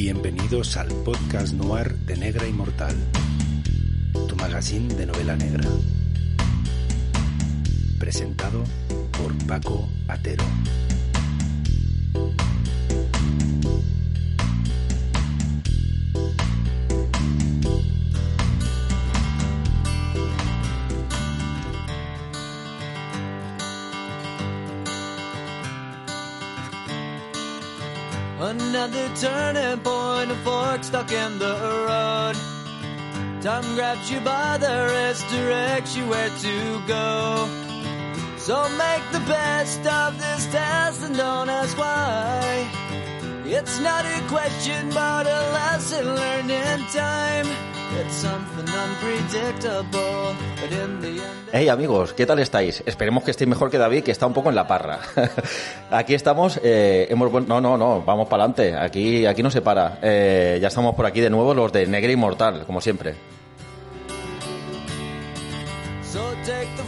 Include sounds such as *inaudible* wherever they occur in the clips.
Bienvenidos al podcast noir de Negra Inmortal, tu magazine de novela negra. Presentado por Paco Atero. Another turning point, a fork stuck in the road. Time grabs you by the wrist, directs you where to go. So make the best of this test and don't ask why. It's not a question, but a lesson learned in time. Hey amigos, ¿qué tal estáis? Esperemos que estéis mejor que David, que está un poco en la parra. *laughs* aquí estamos, eh, hemos no, no, no, vamos para adelante. Aquí, aquí no se para. Eh, ya estamos por aquí de nuevo los de Negra Inmortal, como siempre. So take the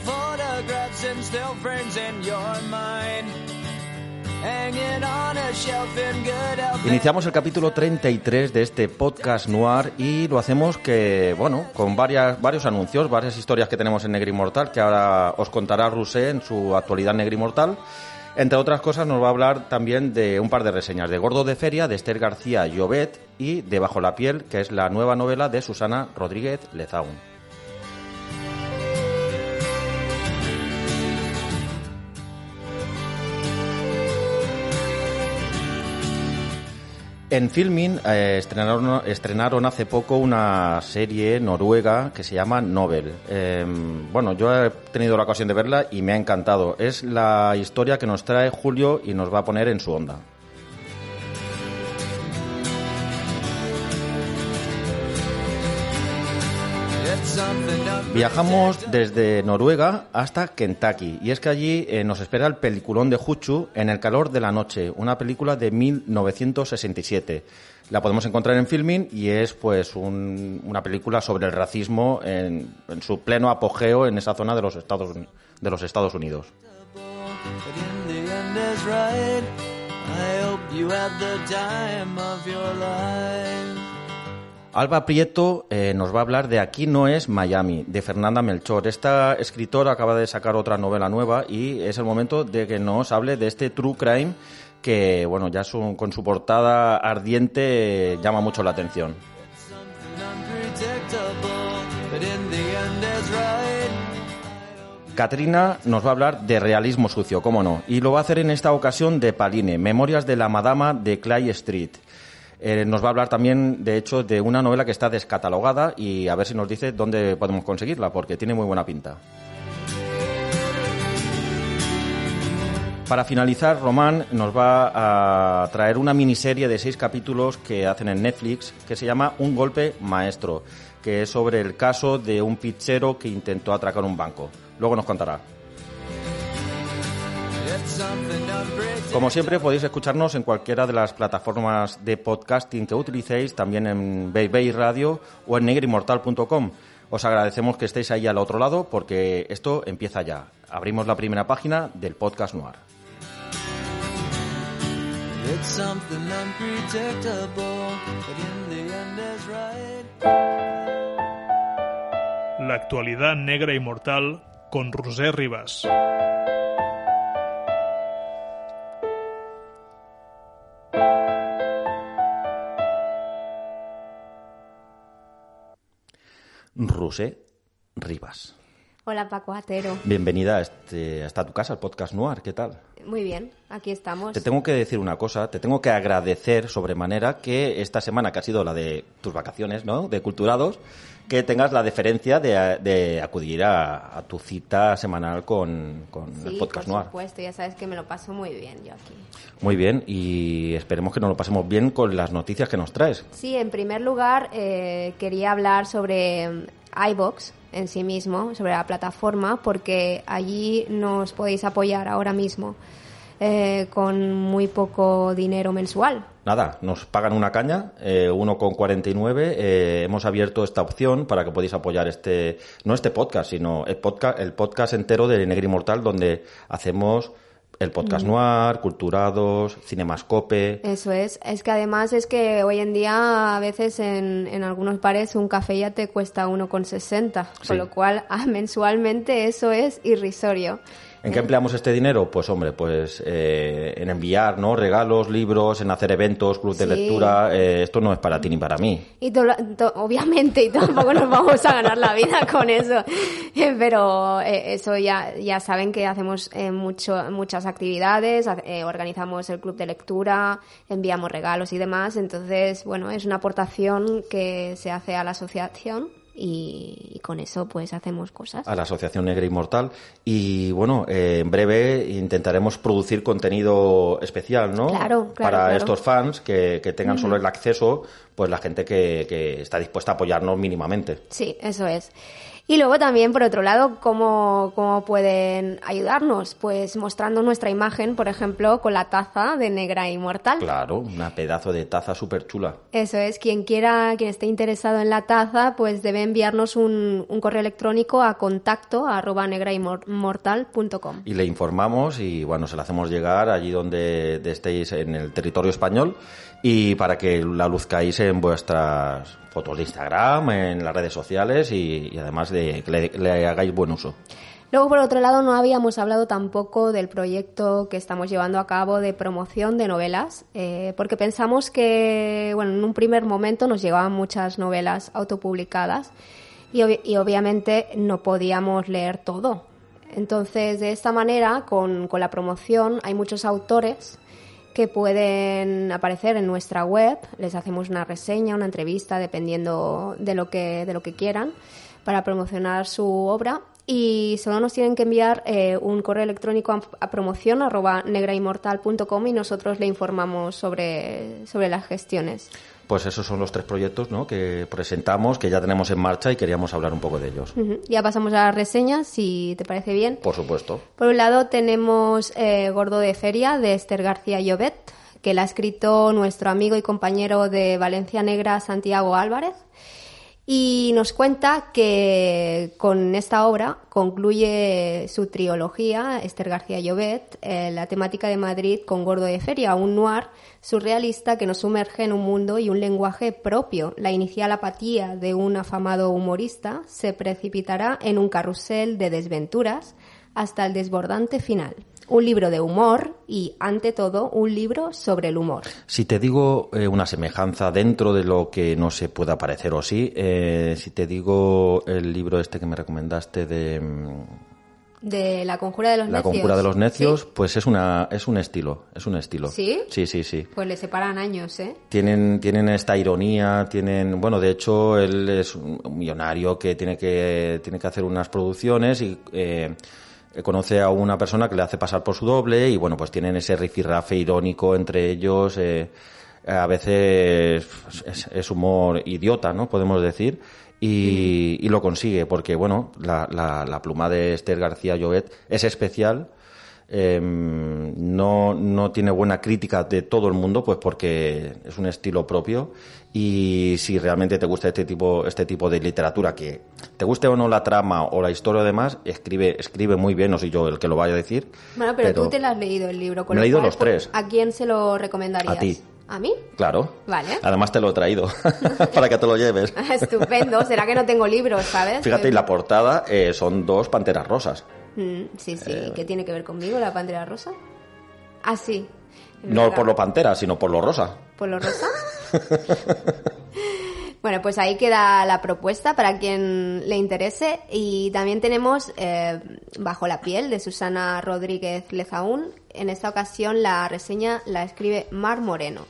Iniciamos el capítulo 33 de este podcast noir y lo hacemos que, bueno, con varias, varios anuncios, varias historias que tenemos en Negra Inmortal, que ahora os contará Rusé en su actualidad Negra Inmortal. Entre otras cosas nos va a hablar también de un par de reseñas, de Gordo de Feria, de Esther García Llobet y de Bajo la Piel, que es la nueva novela de Susana Rodríguez Lezaun. En Filmin eh, estrenaron, estrenaron hace poco una serie noruega que se llama Nobel. Eh, bueno, yo he tenido la ocasión de verla y me ha encantado. Es la historia que nos trae Julio y nos va a poner en su onda. Viajamos desde Noruega hasta Kentucky y es que allí eh, nos espera el peliculón de Huchu en el calor de la noche, una película de 1967. La podemos encontrar en Filmin y es pues un- una película sobre el racismo en, en su pleno apogeo en esa zona de los Estados, de los Estados Unidos. Alba Prieto eh, nos va a hablar de Aquí no es Miami, de Fernanda Melchor. Esta escritora acaba de sacar otra novela nueva y es el momento de que nos hable de este true crime que, bueno, ya con su portada ardiente eh, llama mucho la atención. Katrina nos va a hablar de realismo sucio, cómo no, y lo va a hacer en esta ocasión de Paline, Memorias de la Madama de Clay Street. Eh, nos va a hablar también, de hecho, de una novela que está descatalogada y a ver si nos dice dónde podemos conseguirla, porque tiene muy buena pinta. Para finalizar, Román nos va a traer una miniserie de seis capítulos que hacen en Netflix que se llama Un golpe maestro, que es sobre el caso de un pizzero que intentó atracar un banco. Luego nos contará. Como siempre, podéis escucharnos en cualquiera de las plataformas de podcasting que utilicéis, también en Bay Radio o en negrimortal.com. Os agradecemos que estéis ahí al otro lado porque esto empieza ya. Abrimos la primera página del podcast Noir. La actualidad negra y mortal con Roser Rivas. Rusé Rivas. Hola Paco Atero. Bienvenida a, este, hasta tu casa, al podcast Noir. ¿Qué tal? Muy bien, aquí estamos. Te tengo que decir una cosa, te tengo que agradecer sobremanera que esta semana, que ha sido la de tus vacaciones, ¿no? De Culturados, que tengas la deferencia de, de acudir a, a, tu cita semanal con, con sí, el podcast por Noir. supuesto, ya sabes que me lo paso muy bien yo aquí. Muy bien, y esperemos que nos lo pasemos bien con las noticias que nos traes. Sí, en primer lugar, eh, quería hablar sobre iBox en sí mismo, sobre la plataforma, porque allí nos podéis apoyar ahora mismo eh, con muy poco dinero mensual. Nada, nos pagan una caña, eh, 1,49. Eh, hemos abierto esta opción para que podáis apoyar este, no este podcast, sino el podcast, el podcast entero de Negri Mortal, donde hacemos el podcast noir, culturados, cinemascope. Eso es. Es que además es que hoy en día a veces en, en algunos bares un café ya te cuesta 1,60, Sí. con lo cual ah, mensualmente eso es irrisorio. ¿En qué empleamos este dinero? Pues hombre, pues eh, en enviar, ¿no? Regalos, libros, en hacer eventos, club de Sí. lectura. Eh, esto no es para ti ni para mí. Y to- to- obviamente, y tampoco nos vamos a ganar la vida con eso. *laughs* Pero eh, eso ya, ya saben que hacemos eh, mucho, muchas actividades, eh, organizamos el club de lectura, enviamos regalos y demás. Entonces, bueno, es una aportación que se hace a la asociación y, y con eso pues hacemos cosas. a la Asociación Negra Inmortal. Y bueno, eh, en breve intentaremos producir contenido especial, ¿no? Claro, claro, Para claro. estos fans que, que tengan solo el acceso, pues la gente que, que está dispuesta a apoyarnos mínimamente. Sí, eso es. Y luego también, por otro lado, ¿cómo, ¿cómo pueden ayudarnos? Pues mostrando nuestra imagen, por ejemplo, con la taza de Negra Inmortal. Claro, una pedazo de taza súper chula. Eso es, quien quiera, quien esté interesado en la taza, pues debe enviarnos un, un correo electrónico a contacto arroba negrainmortal.com. Y le informamos y bueno, se la hacemos llegar allí donde de estéis en el territorio español y para que la luzcáis en vuestras fotos de Instagram, en las redes sociales y, además de que le, hagáis buen uso. Luego, por otro lado, no habíamos hablado tampoco del proyecto que estamos llevando a cabo de promoción de novelas, eh, porque pensamos que, bueno, en un primer momento nos llegaban muchas novelas autopublicadas y, y obviamente no podíamos leer todo. Entonces, de esta manera, con, con la promoción, hay muchos autores que pueden aparecer en nuestra web, les hacemos una reseña, una entrevista, dependiendo de lo que, de lo que quieran, para promocionar su obra. Y solo nos tienen que enviar eh, un correo electrónico a, a promoción arroba negrainmortal.com y nosotros le informamos sobre, sobre las gestiones. Pues esos son los tres proyectos ¿no? que presentamos, que ya tenemos en marcha y queríamos hablar un poco de ellos. Ya pasamos a las reseñas, si te parece bien. Por supuesto. Por un lado tenemos eh, Gordo de Feria de Esther García Llobet, que la ha escrito nuestro amigo y compañero de Valencia Negra, Santiago Álvarez. Y nos cuenta que con esta obra concluye su trilogía, Esther García Llobet, eh, la temática de Madrid con Gordo de Feria, un noir surrealista que nos sumerge en un mundo y un lenguaje propio. La inicial apatía de un afamado humorista se precipitará en un carrusel de desventuras hasta el desbordante final. Un libro de humor y, ante todo, un libro sobre el humor. Si te digo eh, una semejanza dentro de lo que no se pueda parecer o sí, eh, si te digo el libro este que me recomendaste de mm, De La conjura de los La necios. conjura de los necios, Sí, pues es una es un estilo, es un estilo. ¿Sí? Sí, sí, sí. Pues le separan años, ¿eh? Tienen, tienen esta ironía, tienen, bueno, de hecho él es un un millonario que tiene que, tiene que hacer unas producciones y eh, conoce a una persona que le hace pasar por su doble y bueno, pues tienen ese rifirrafe irónico entre ellos, eh, a veces es, humor idiota, ¿no? Podemos decir. Y, y lo consigue porque, bueno, la, la, la pluma de Esther García Llobet es especial eh, no, no tiene buena crítica de todo el mundo, pues porque es un estilo propio. Y si realmente te gusta este tipo, este tipo de literatura, que te guste o no la trama o la historia o demás, escribe, escribe muy bien, no soy yo el que lo vaya a decir. Bueno, pero, tú te lo has leído el libro. Con Me he leído cual, los tres. ¿A quién se lo recomendarías? A ti. ¿A mí? Claro. Vale. Además te lo he traído *laughs* para que te lo lleves. *laughs* Estupendo. Será que no tengo libros, ¿sabes? Fíjate, y la portada eh, son dos panteras rosas. Mm, sí, sí. Eh. ¿Qué tiene que ver conmigo la pantera rosa? Ah, sí. No verdad. por lo pantera, sino por lo rosa. ¿Por lo rosa? *laughs* Bueno, pues ahí queda la propuesta para quien le interese. Y también tenemos eh, Bajo la piel de Susana Rodríguez Lezaún. En esta ocasión la reseña la escribe Mar Moreno.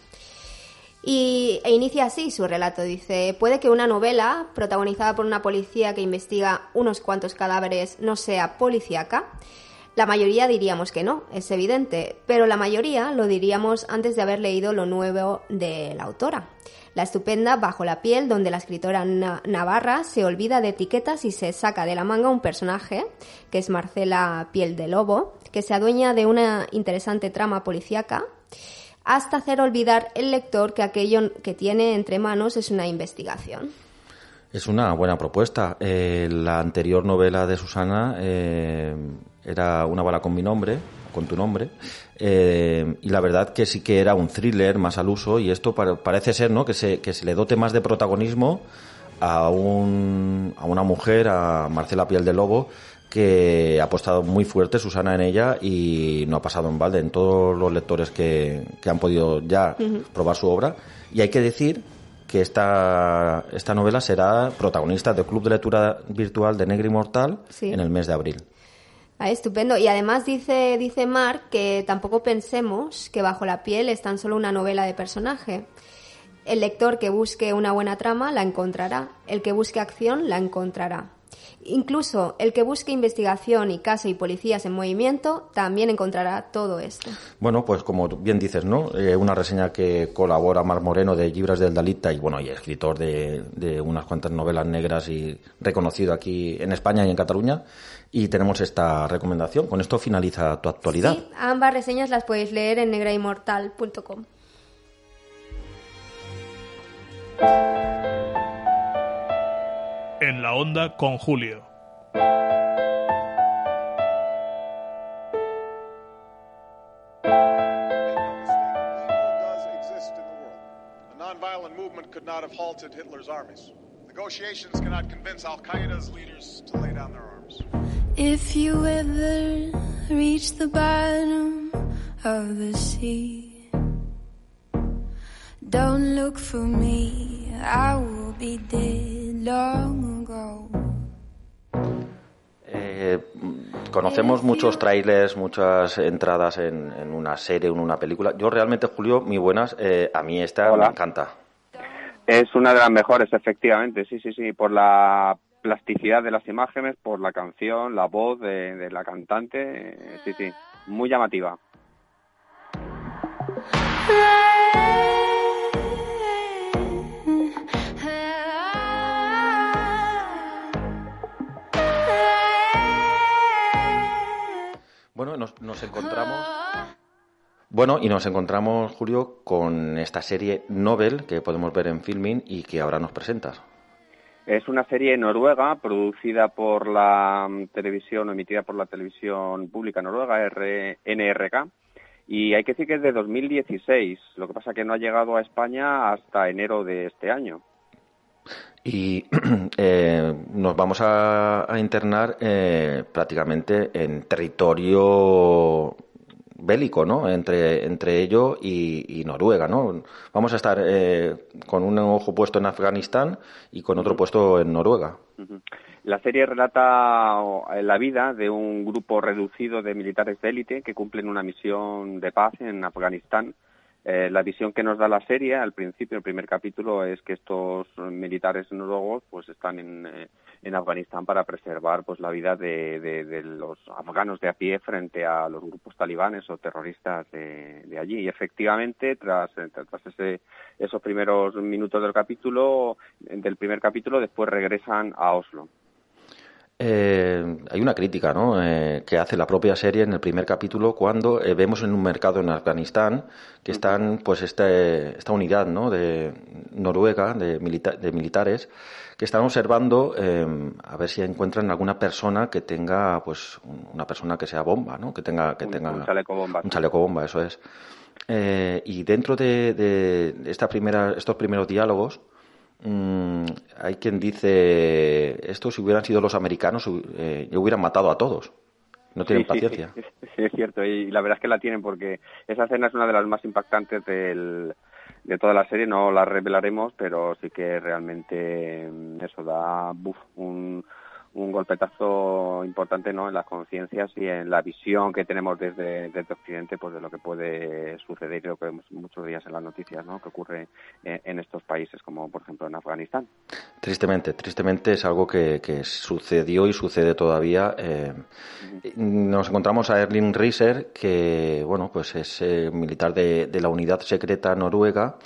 Y, e inicia así su relato. Dice, puede que una novela protagonizada por una policía que investiga unos cuantos cadáveres no sea policíaca. La mayoría diríamos que no, es evidente, pero la mayoría lo diríamos antes de haber leído lo nuevo de la autora. La estupenda Bajo la piel, donde la escritora Navarra se olvida de etiquetas y se saca de la manga un personaje, que es Marcela Piel de Lobo, que se adueña de una interesante trama policíaca, hasta hacer olvidar el lector que aquello que tiene entre manos es una investigación. Es una buena propuesta. Eh, la anterior novela de Susana eh, era Una bala con mi nombre, con tu nombre, eh, y la verdad que sí que era un thriller más al uso y esto parece ser ¿no? que, se, que se le dote más de protagonismo a, un, a una mujer, a Marcela Piel de Lobo, que ha apostado muy fuerte Susana en ella y no ha pasado en balde en todos los lectores que, que han podido ya probar su obra. Y hay que decir que esta, esta novela será protagonista del Club de Lectura Virtual de Negri Mortal en el mes de abril. Ah, estupendo. Y además dice, dice Mark que tampoco pensemos que Bajo la piel es tan solo una novela de personaje. El lector que busque una buena trama la encontrará, el que busque acción la encontrará. Incluso el que busque investigación y caso y policías en movimiento también encontrará todo esto. Bueno, pues como bien dices, ¿no? Eh, una reseña que colabora Mar Moreno de Libras del Dalita y bueno, y escritor de, de unas cuantas novelas negras y reconocido aquí en España y en Cataluña y tenemos esta recomendación. Con esto finaliza tu actualidad. Sí, ambas reseñas las podéis leer en negrainmortal.com. En la onda con Julio. movement could not have halted Hitler's armies. Negotiations cannot convince Al Qaeda's leaders to lay down their arms. If you ever reach the bottom of the sea, don't look for me. I will be dead long ago. Eh, conocemos muchos trailers, muchas entradas en, en, una serie, en una película. Yo realmente, Julio, muy buenas. Eh, a mí esta Hola. me encanta. Es una de las mejores, efectivamente, sí, sí, sí, por la plasticidad de las imágenes, por la canción, la voz de, de la cantante, sí, sí, muy llamativa. Bueno, nos, nos encontramos bueno, y nos encontramos, Julio, con esta serie Nobel que podemos ver en Filming y que ahora nos presentas. Es una serie noruega producida por la mm, televisión, emitida por la televisión pública noruega, NRK, y hay que decir que es de 2016, lo que pasa que no ha llegado a España hasta enero de este año. Y *clears throat* eh, nos vamos a, internar eh, prácticamente en territorio bélico, ¿no? Entre, entre ello y, Noruega, ¿no? Vamos a estar eh, con un ojo puesto en Afganistán y con otro puesto en Noruega. La serie relata la vida de un grupo reducido de militares de élite que cumplen una misión de paz en Afganistán eh, la visión que nos da la serie al principio, el primer capítulo, es que estos militares noruegos pues están en, eh, en Afganistán para preservar pues la vida de, de, los afganos de a pie frente a los grupos talibanes o terroristas de, de allí. Y efectivamente, tras, tras ese, esos primeros minutos del capítulo, del primer capítulo, después regresan a Oslo. Eh, hay una crítica ¿no? Eh, que hace la propia serie en el primer capítulo cuando eh, vemos en un mercado en Afganistán que están pues este, esta unidad ¿no? de Noruega de, de militares que están observando a ver si encuentran alguna persona que tenga pues una persona que sea bomba ¿no? que tenga que tenga un chaleco bomba un chaleco bomba eso es y dentro de, de esta primera estos primeros diálogos Mm, hay quien dice, esto si hubieran sido los americanos, eh, hubieran matado a todos. No tienen paciencia. Sí, es cierto, y la verdad es que la tienen porque esa escena es una de las más impactantes del, de toda la serie no la revelaremos, pero sí que realmente mm, eso da un, un golpetazo importante ¿no? en las conciencias y en la visión que tenemos desde, desde Occidente pues de lo que puede suceder y lo que vemos muchos días en las noticias ¿no? que ocurre en, estos países como por ejemplo en Afganistán. Tristemente, tristemente es algo que, que sucedió y sucede todavía. Eh, nos encontramos a Erling Rieser que bueno pues es eh, militar de, de, la unidad secreta noruega.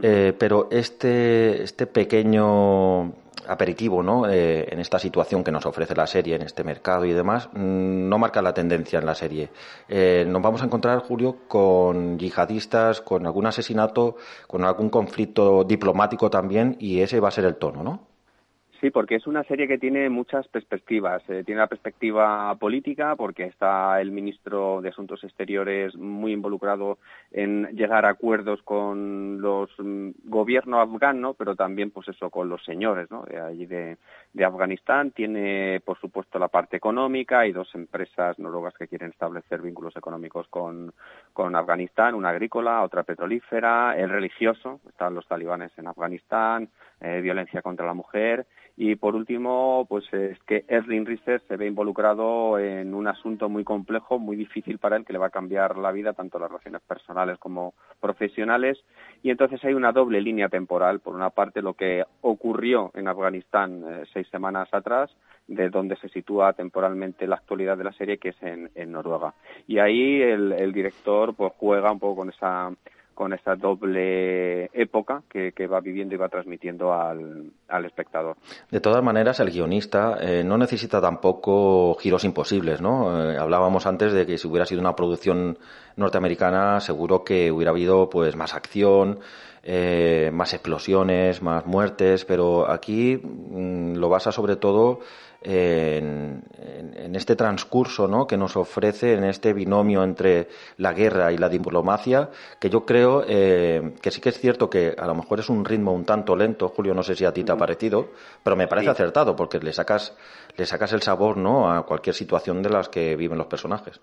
Eh, pero este, este pequeño aperitivo ¿no? Eh, en esta situación que nos ofrece la serie, en este mercado y demás, mm, no marca la tendencia en la serie. Eh, nos vamos a encontrar, Julio, con yihadistas, con algún asesinato, con algún conflicto diplomático también, y ese va a ser el tono, ¿no? Sí, porque es una serie que tiene muchas perspectivas. Eh, tiene la perspectiva política, porque está el ministro de Asuntos Exteriores muy involucrado en llegar a acuerdos con los mm, gobierno afgano, pero también, pues eso, con los señores ¿no? de allí de, Afganistán. Tiene, por supuesto, la parte económica. Hay dos empresas noruegas que quieren establecer vínculos económicos con, con Afganistán, una agrícola, otra petrolífera, el religioso. Están los talibanes en Afganistán, eh, violencia contra la mujer y por último, pues es que Erling Risser se ve involucrado en un asunto muy complejo, muy difícil para él, que le va a cambiar la vida, tanto las relaciones personales como profesionales. Y entonces hay una doble línea temporal. Por una parte, lo que ocurrió en Afganistán eh, seis semanas atrás, de donde se sitúa temporalmente la actualidad de la serie, que es en, Noruega. Y ahí el, el director pues juega un poco con esa con esa doble época que, va viviendo y va transmitiendo al, espectador. De todas maneras, el guionista eh, no necesita tampoco giros imposibles, ¿no? Eh, hablábamos antes de que si hubiera sido una producción norteamericana, seguro que hubiera habido pues más acción, eh, más explosiones, más muertes, pero aquí mm, lo basa sobre todo en, este transcurso ¿no? que nos ofrece en este binomio entre la guerra y la diplomacia, que yo creo eh, que sí que es cierto que a lo mejor es un ritmo un tanto lento, Julio, no sé si a ti te ha parecido, pero me parece acertado porque le sacas, le sacas el sabor ¿no? a cualquier situación de las que viven los personajes.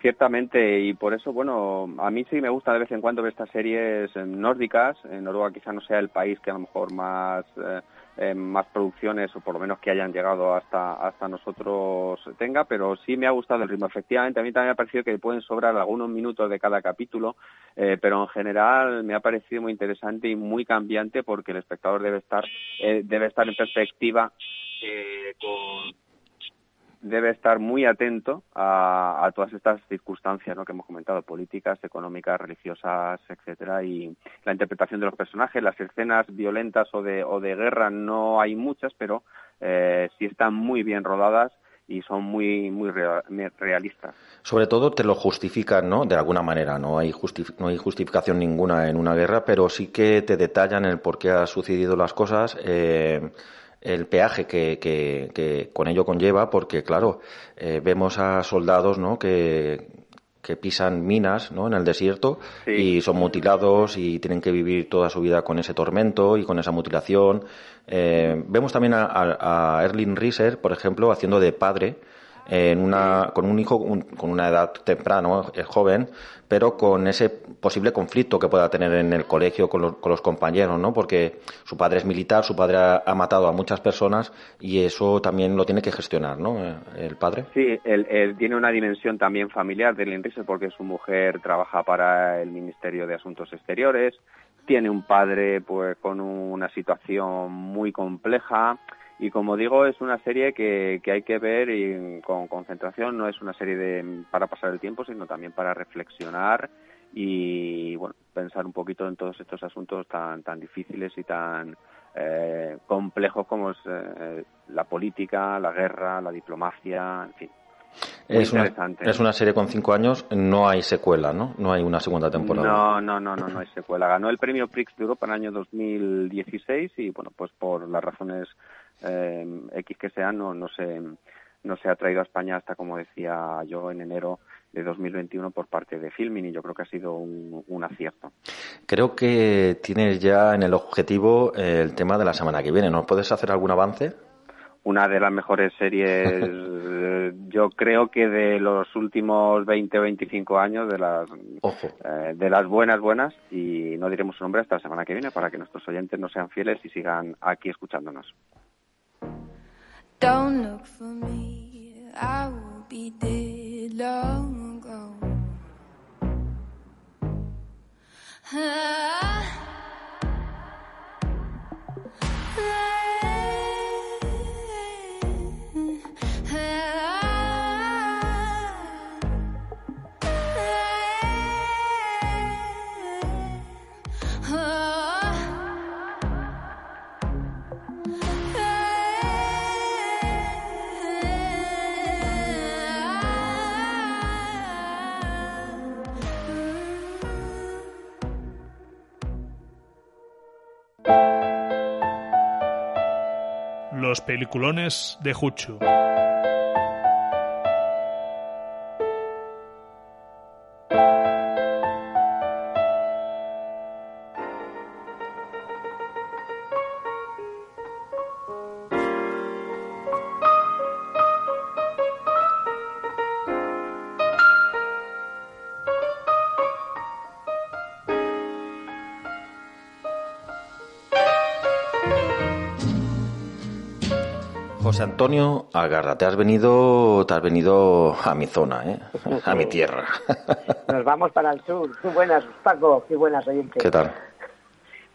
Ciertamente, y por eso, bueno, a mí sí me gusta de vez en cuando ver estas series nórdicas. En Noruega quizá no sea el país que a lo mejor más eh, eh, más producciones o por lo menos que hayan llegado hasta hasta nosotros tenga, pero sí me ha gustado el ritmo. Efectivamente, a mí también me ha parecido que pueden sobrar algunos minutos de cada capítulo, eh, pero en general me ha parecido muy interesante y muy cambiante porque el espectador debe estar eh, debe estar en perspectiva con debe estar muy atento a, todas estas circunstancias ¿no? que hemos comentado, políticas, económicas, religiosas, etcétera, y la interpretación de los personajes, las escenas violentas o de, o de guerra no hay muchas, pero eh, sí están muy bien rodadas y son muy muy realistas. Sobre todo te lo justifican, ¿no? De alguna manera, no hay no hay justificación ninguna en una guerra, pero sí que te detallan el por qué han sucedido las cosas. Eh, el peaje que, que, con ello conlleva, porque claro, eh, vemos a soldados ¿no? que, que pisan minas ¿no? en el desierto y son mutilados y tienen que vivir toda su vida con ese tormento y con esa mutilación. Eh, vemos también a, a, Erling Rieser, por ejemplo, haciendo de padre en una, con un hijo con una edad temprana, es joven, pero con ese posible conflicto que pueda tener en el colegio con los compañeros, ¿no? Porque su padre es militar, su padre ha, matado a muchas personas y eso también lo tiene que gestionar, ¿no? Eh, el padre. Sí, él, tiene una dimensión también familiar del Enrique porque su mujer trabaja para el Ministerio de Asuntos Exteriores, tiene un padre pues con una situación muy compleja y como digo, es una serie que, que hay que ver y con concentración, no es una serie de, para pasar el tiempo, sino también para reflexionar y bueno, pensar un poquito en todos estos asuntos tan, tan difíciles y tan eh, complejos como es eh, la política, la guerra, la diplomacia, en fin. es una, es una serie con cinco años, no hay secuela, ¿no? No hay una segunda temporada. No, no, no, no, no hay secuela. Ganó el premio Prix de Europa en el año 2016 y, bueno, pues por las razones eh, X que sea no, no, se, no se ha traído a España hasta, como decía yo, en enero de 2021 por parte de Filmin y yo creo que ha sido un, acierto. Creo que tienes ya en el objetivo eh, el tema de la semana que viene. ¿Nos puedes hacer algún avance? Una de las mejores series *laughs* yo creo que de los últimos 20 o 25 años, de las, eh, de las buenas, buenas, y no diremos su nombre hasta la semana que viene para que nuestros oyentes no sean fieles y sigan aquí escuchándonos. Don't look for me, I will be dead long ago. Ah. Ah. Los peliculones de Juchu. José Antonio Agarra, te has venido, te has venido a mi zona, ¿eh? a mi tierra. *laughs* Nos vamos para el sur. Buenas, Paco, qué buenas oyentes. ¿Qué tal?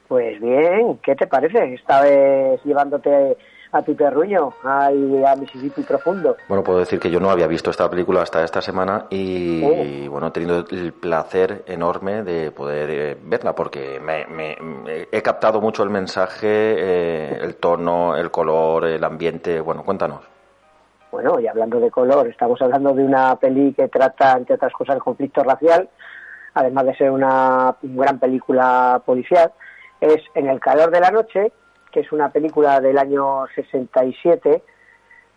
Pues bien, ¿qué te parece? Esta vez llevándote a tu terruño, a, a Mississippi profundo. Bueno, puedo decir que yo no había visto esta película hasta esta semana y, bueno, he tenido el placer enorme de poder eh, verla porque me, he captado mucho el mensaje, eh, el tono, el color, el ambiente. Bueno, cuéntanos. Bueno, y hablando de color, estamos hablando de una peli que trata, entre otras cosas, el conflicto racial, además de ser una gran película policial. Es En el calor de la noche, que es una película del año 67,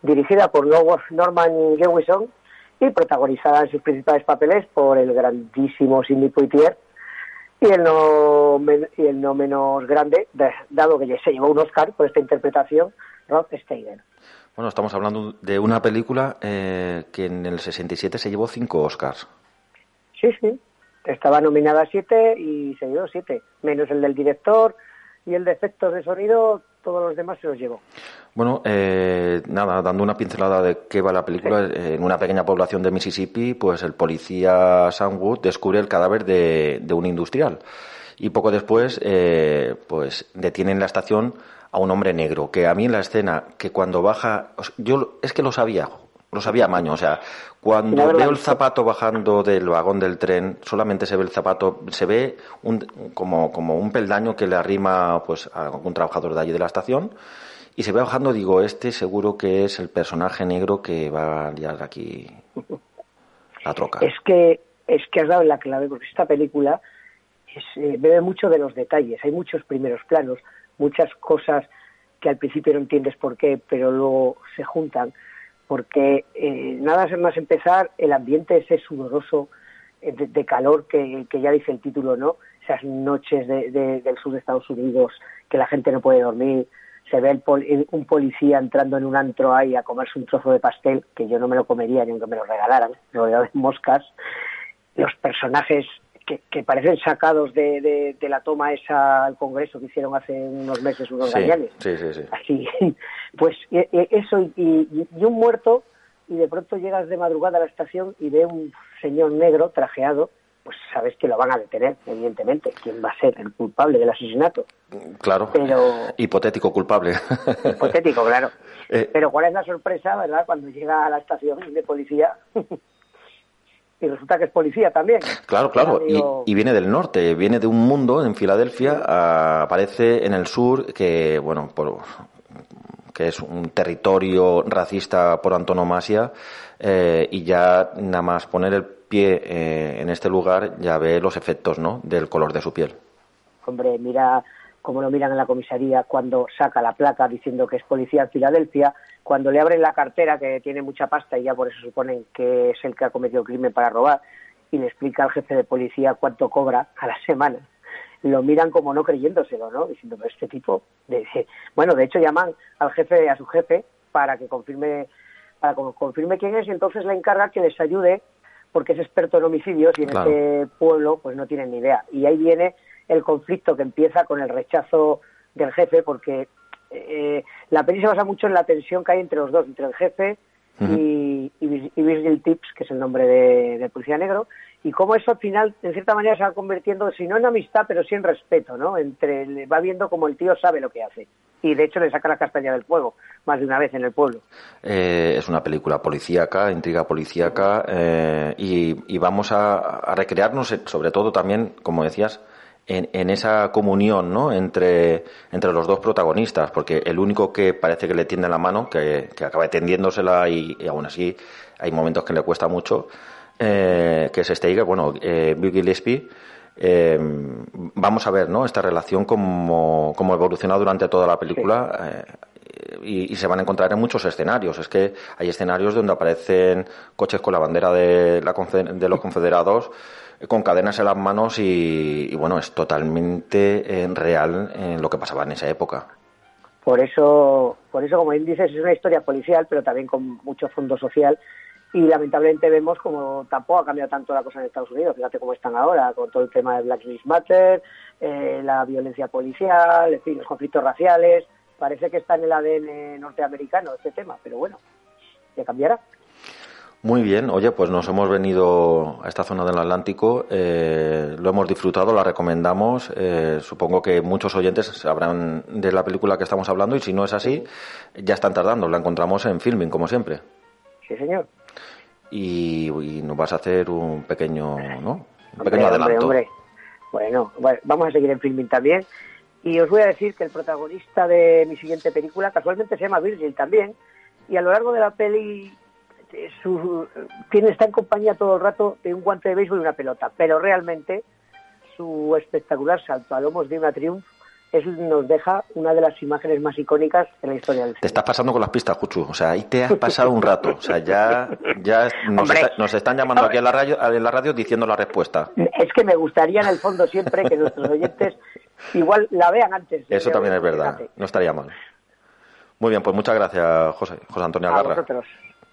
dirigida por Norman Jewison y protagonizada en sus principales papeles por el grandísimo Sidney Poitier y el no, y el no menos grande, dado que se llevó un Oscar por esta interpretación, Rod Steiger. Bueno, estamos hablando de una película eh, que en el 67 se llevó cinco Oscars. Sí, sí. Estaba nominada a siete y se llevó siete, menos el del director, y el de efectos de sonido, todos los demás se los llevó. Bueno, eh, nada, dando una pincelada de qué va la película, en una pequeña población de Mississippi, pues el policía Sam Wood descubre el cadáver de, un industrial. Y poco después, eh, pues detiene en la estación a un hombre negro, que a mí en la escena, que cuando baja, yo es que lo sabía, lo sabía Maño, o sea, cuando veo el zapato bajando del vagón del tren, solamente se ve el zapato, se ve un, como, como un peldaño que le arrima pues, a algún trabajador de allí de la estación, y se ve bajando, digo, este seguro que es el personaje negro que va a liar aquí la troca. Es que, es que has dado la clave, porque esta película es, eh, bebe mucho de los detalles, hay muchos primeros planos, muchas cosas que al principio no entiendes por qué, pero luego se juntan porque eh, nada más empezar, el ambiente ese sudoroso eh, de, calor que, ya dice el título, ¿no? Esas noches del sur de Estados Unidos que la gente no puede dormir, se ve un policía entrando en un antro ahí a comerse un trozo de pastel, que yo no me lo comería ni aunque me lo regalaran, lo de moscas. Los personajes que, parecen sacados de, la toma esa al Congreso que hicieron hace unos meses unos sí, Sí, sí, sí. Así, *laughs* pues e, e, eso y, un muerto y de pronto llegas de madrugada a la estación y ve un señor negro trajeado, pues sabes que lo van a detener, evidentemente. ¿Quién va a ser el culpable del asesinato? Claro. Pero hipotético culpable. Hipotético, claro. *laughs* Eh, Pero ¿cuál es la sorpresa, verdad? Cuando llega a la estación de policía *laughs* y resulta que es policía también. Claro, claro, y, viene del norte, viene de un mundo en Filadelfia, aparece en el sur que, bueno, por, que es un territorio racista por antonomasia eh, y ya nada más poner el pie eh, en este lugar ya ve los efectos, ¿no?, del color de su piel. Hombre, mira cómo lo miran en la comisaría cuando saca la placa diciendo que es policía en Filadelfia cuando le abren la cartera, que tiene mucha pasta y ya por eso suponen que es el que ha cometido el crimen para robar, y le explica al jefe de policía cuánto cobra a la semana, lo miran como no creyéndoselo, ¿no? Diciendo, este tipo, de... *laughs* bueno, de hecho llaman al jefe, a su jefe, para que confirme para que confirme quién es y entonces le encarga que les ayude porque es experto en homicidios y en ese pueblo pues no tienen ni idea. Y ahí viene el conflicto que empieza con el rechazo del jefe porque eh, la peli se basa mucho en la tensión que hay entre los dos, entre el jefe y, y, Virgil Tips, que es el nombre de, Policía Negro, y cómo eso al final, en cierta manera, se va convirtiendo, si no en amistad, pero sí en respeto, ¿no? Entre, va viendo como el tío sabe lo que hace. Y de hecho le saca la castaña del fuego, más de una vez en el pueblo. Eh, es una película policíaca, intriga policíaca, eh, y, vamos a, a recrearnos, sobre todo también, como decías, en, esa comunión ¿no? entre, entre los dos protagonistas, porque el único que parece que le tiende la mano, que, acaba tendiéndosela y, y, aún así hay momentos que le cuesta mucho, eh, que es Steiger, bueno, eh, Biggie Gillespie, eh, vamos a ver ¿no? esta relación como, como evoluciona durante toda la película. Eh, y, y, se van a encontrar en muchos escenarios. Es que hay escenarios donde aparecen coches con la bandera de, la, de los confederados con cadenas en las manos y, bueno, es totalmente eh, real en lo que pasaba en esa época. Por eso, por eso, como bien dices, es una historia policial, pero también con mucho fondo social. Y lamentablemente vemos como tampoco ha cambiado tanto la cosa en Estados Unidos. Fíjate cómo están ahora, con todo el tema de Black Lives Matter, eh, la violencia policial, los conflictos raciales. Parece que está en el ADN norteamericano este tema, pero bueno, ya cambiará. Muy bien, oye, pues nos hemos venido a esta zona del Atlántico, eh, lo hemos disfrutado, la recomendamos. Eh, supongo que muchos oyentes sabrán de la película que estamos hablando y si no es así, ya están tardando. La encontramos en filming, como siempre. Sí, señor. Y, nos vas a hacer un pequeño, ¿no? Un pequeño adelanto. Hombre, Bueno, bueno, vamos a seguir en filming también. Y os voy a decir que el protagonista de mi siguiente película casualmente se llama Virgil también. Y a lo largo de la peli su, tiene, está en compañía todo el rato de un guante de béisbol y una pelota, pero realmente su espectacular salto a lomos de una triunf es, nos deja una de las imágenes más icónicas en la historia del cine. Te estás pasando con las pistas, Juchu. O sea, ahí te has pasado un rato. O sea, ya, ya nos, *laughs* están llamando aquí en la, radio, en la radio diciendo la respuesta. Es que me gustaría en el fondo siempre que nuestros oyentes igual la vean antes. Eso también es verdad. No estaría mal. Muy bien, pues muchas gracias, José, José Antonio Agarra.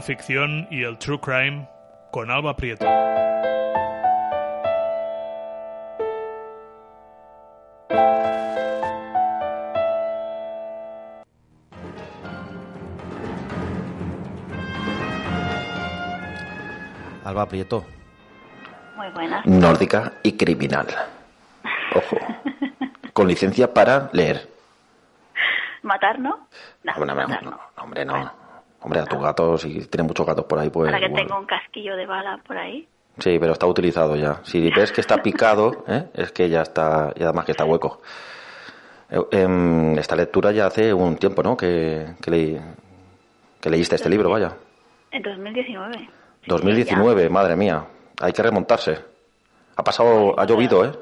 No ficción y el true crime con Alba Prieto. Alba Prieto. Muy buena. Nórdica y criminal. Ojo. Con licencia para leer. ¿Matar, no? No, hombre, no. Hombre, a tus gatos, si tiene muchos gatos por ahí, pues... Para que tenga un casquillo de bala por ahí. Sí, pero está utilizado ya. Si ves que está picado, *laughs* ¿eh? es que ya está, y además que está hueco. Eh, em, esta lectura ya hace un tiempo, ¿no? Que, que, leíste este libro, vaya. En 2019. 2019, madre mía. Hay que remontarse. Ha pasado, ha llovido, ¿eh?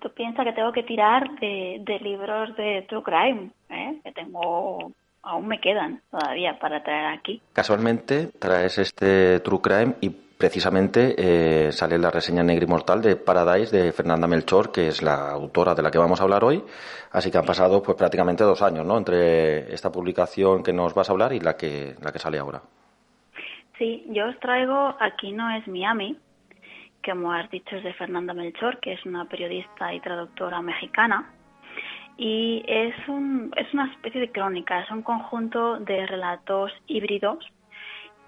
Tú piensas que tengo que tirar de, de libros de True Crime, ¿eh? Que tengo aún me quedan todavía para traer aquí. Casualmente traes este True Crime y precisamente eh, sale la reseña Negri Mortal de Paradise de Fernanda Melchor, que es la autora de la que vamos a hablar hoy. Así que han pasado pues prácticamente dos años, ¿no? Entre esta publicación que nos vas a hablar y la que, la que sale ahora. Sí, yo os traigo Aquí no es Miami, que como has dicho es de Fernanda Melchor, que es una periodista y traductora mexicana y es, un, es una especie de crónica, es un conjunto de relatos híbridos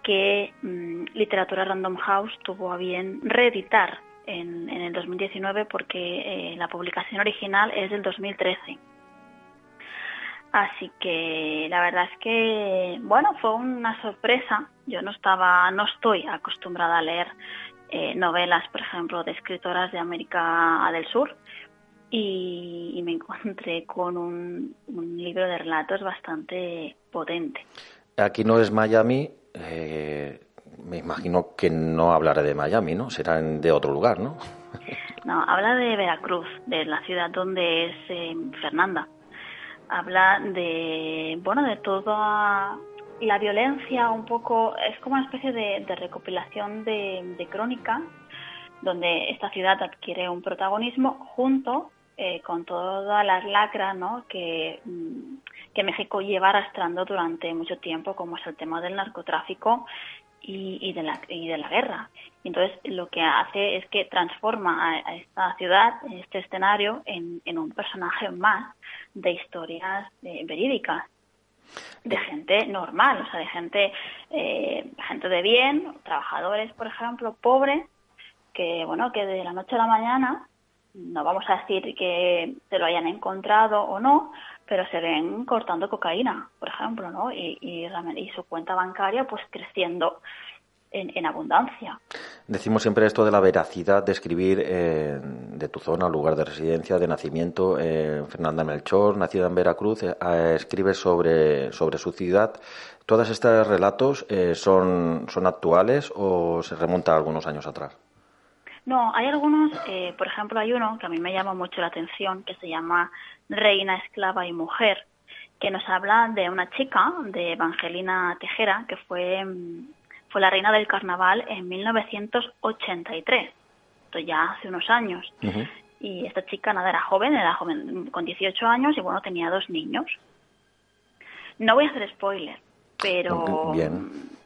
que mm, Literatura Random House tuvo a bien reeditar en, en el 2019 porque eh, la publicación original es del 2013. Así que la verdad es que, bueno, fue una sorpresa. Yo no estaba, no estoy acostumbrada a leer eh, novelas, por ejemplo, de escritoras de América del Sur y, me encontré con un, libro de relatos bastante potente. Aquí no es Miami, eh, me imagino que no hablaré de Miami, ¿no? Será de otro lugar, ¿no? *laughs* no, habla de Veracruz, de la ciudad donde es eh, Fernanda. Habla de, bueno, de toda la violencia, un poco, es como una especie de, recopilación de, de crónica donde esta ciudad adquiere un protagonismo junto eh, con todas las lacras ¿no? que, mm, que México lleva arrastrando durante mucho tiempo, como es el tema del narcotráfico y, de, la, y de la guerra. Entonces, lo que hace es que transforma a, esta ciudad, este escenario, en, en, un personaje más de historias eh, verídicas de gente normal, o sea, de gente, eh, gente de bien, trabajadores, por ejemplo, pobres, que, bueno, que de la noche a la mañana no vamos a decir que se lo hayan encontrado o no, pero se ven cortando cocaína, por ejemplo, ¿no? Y, su cuenta bancaria pues creciendo en, abundancia. Decimos siempre esto de la veracidad de escribir eh, de tu zona, lugar de residencia, de nacimiento. Eh, Fernanda Melchor, nacida en Veracruz, eh, escribe sobre, sobre su ciudad. ¿Todos estos relatos son, son actuales o se remontan algunos años atrás? No, hay algunos, eh, por ejemplo, hay uno que a mí me llama mucho la atención que se llama Reina, Esclava y Mujer, que nos habla de una chica, de Evangelina Tejera, que fue, mm, fue la reina del carnaval en 1983, esto ya hace unos años. Y esta chica nada era joven, era joven con 18 años y bueno, tenía dos niños. No voy a hacer spoiler, pero Bien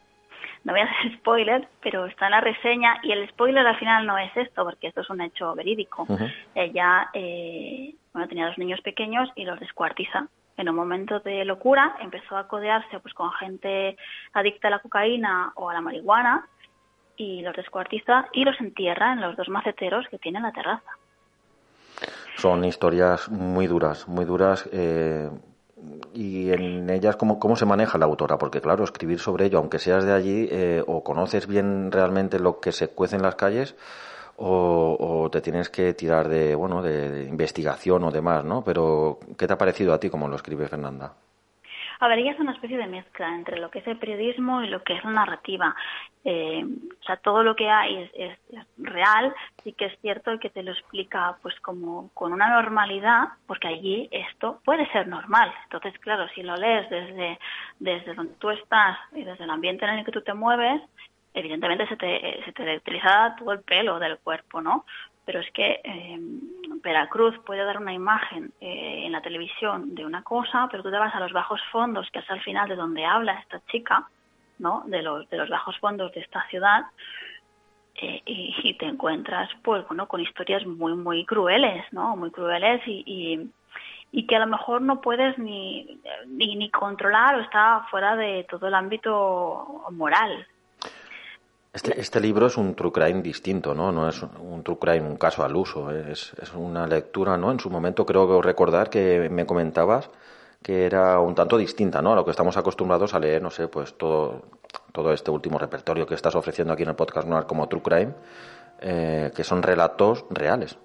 no voy a *laughs* hacer spoiler, pero está en la reseña y el spoiler al final no es esto, porque esto es un hecho verídico. Ella eh, bueno, tenía dos niños pequeños y los descuartiza. En un momento de locura empezó a codearse pues, con gente adicta a la cocaína o a la marihuana y los descuartiza y los entierra en los dos maceteros que tiene en la terraza. Son historias muy duras, muy duras. Eh y en ellas cómo, cómo se maneja la autora, porque claro, escribir sobre ello, aunque seas de allí, eh, o conoces bien realmente lo que se cuece en las calles, o, te tienes que tirar de, bueno, de, investigación o demás, ¿no? Pero, ¿qué te ha parecido a ti como lo escribe Fernanda? A ver, ella es una especie de mezcla entre lo que es el periodismo y lo que es la narrativa. Eh, o sea, todo lo que hay es, real, sí que es cierto que te lo explica pues como con una normalidad, porque allí esto puede ser normal. Entonces, claro, si lo lees desde, desde donde tú estás y desde el ambiente en el que tú te mueves, evidentemente se te, se te electriza todo el pelo del cuerpo, ¿no? Pero es que eh, Veracruz puede dar una imagen eh, en la televisión de una cosa, pero tú te vas a los bajos fondos, que es al final de donde habla esta chica, ¿no? De los, de los bajos fondos de esta ciudad, eh, y, te encuentras, pues, bueno, con historias muy, muy crueles, ¿no? Muy crueles y, y, que a lo mejor no puedes ni, ni, ni controlar o está fuera de todo el ámbito moral, este, este, libro es un true crime distinto, ¿no? No es un true crime, un caso al uso. Es, es una lectura, ¿no? En su momento creo recordar que me comentabas que era un tanto distinta, ¿no? A lo que estamos acostumbrados a leer, no sé, pues todo, todo este último repertorio que estás ofreciendo aquí en el podcast Noir como True Crime, eh, que son relatos reales.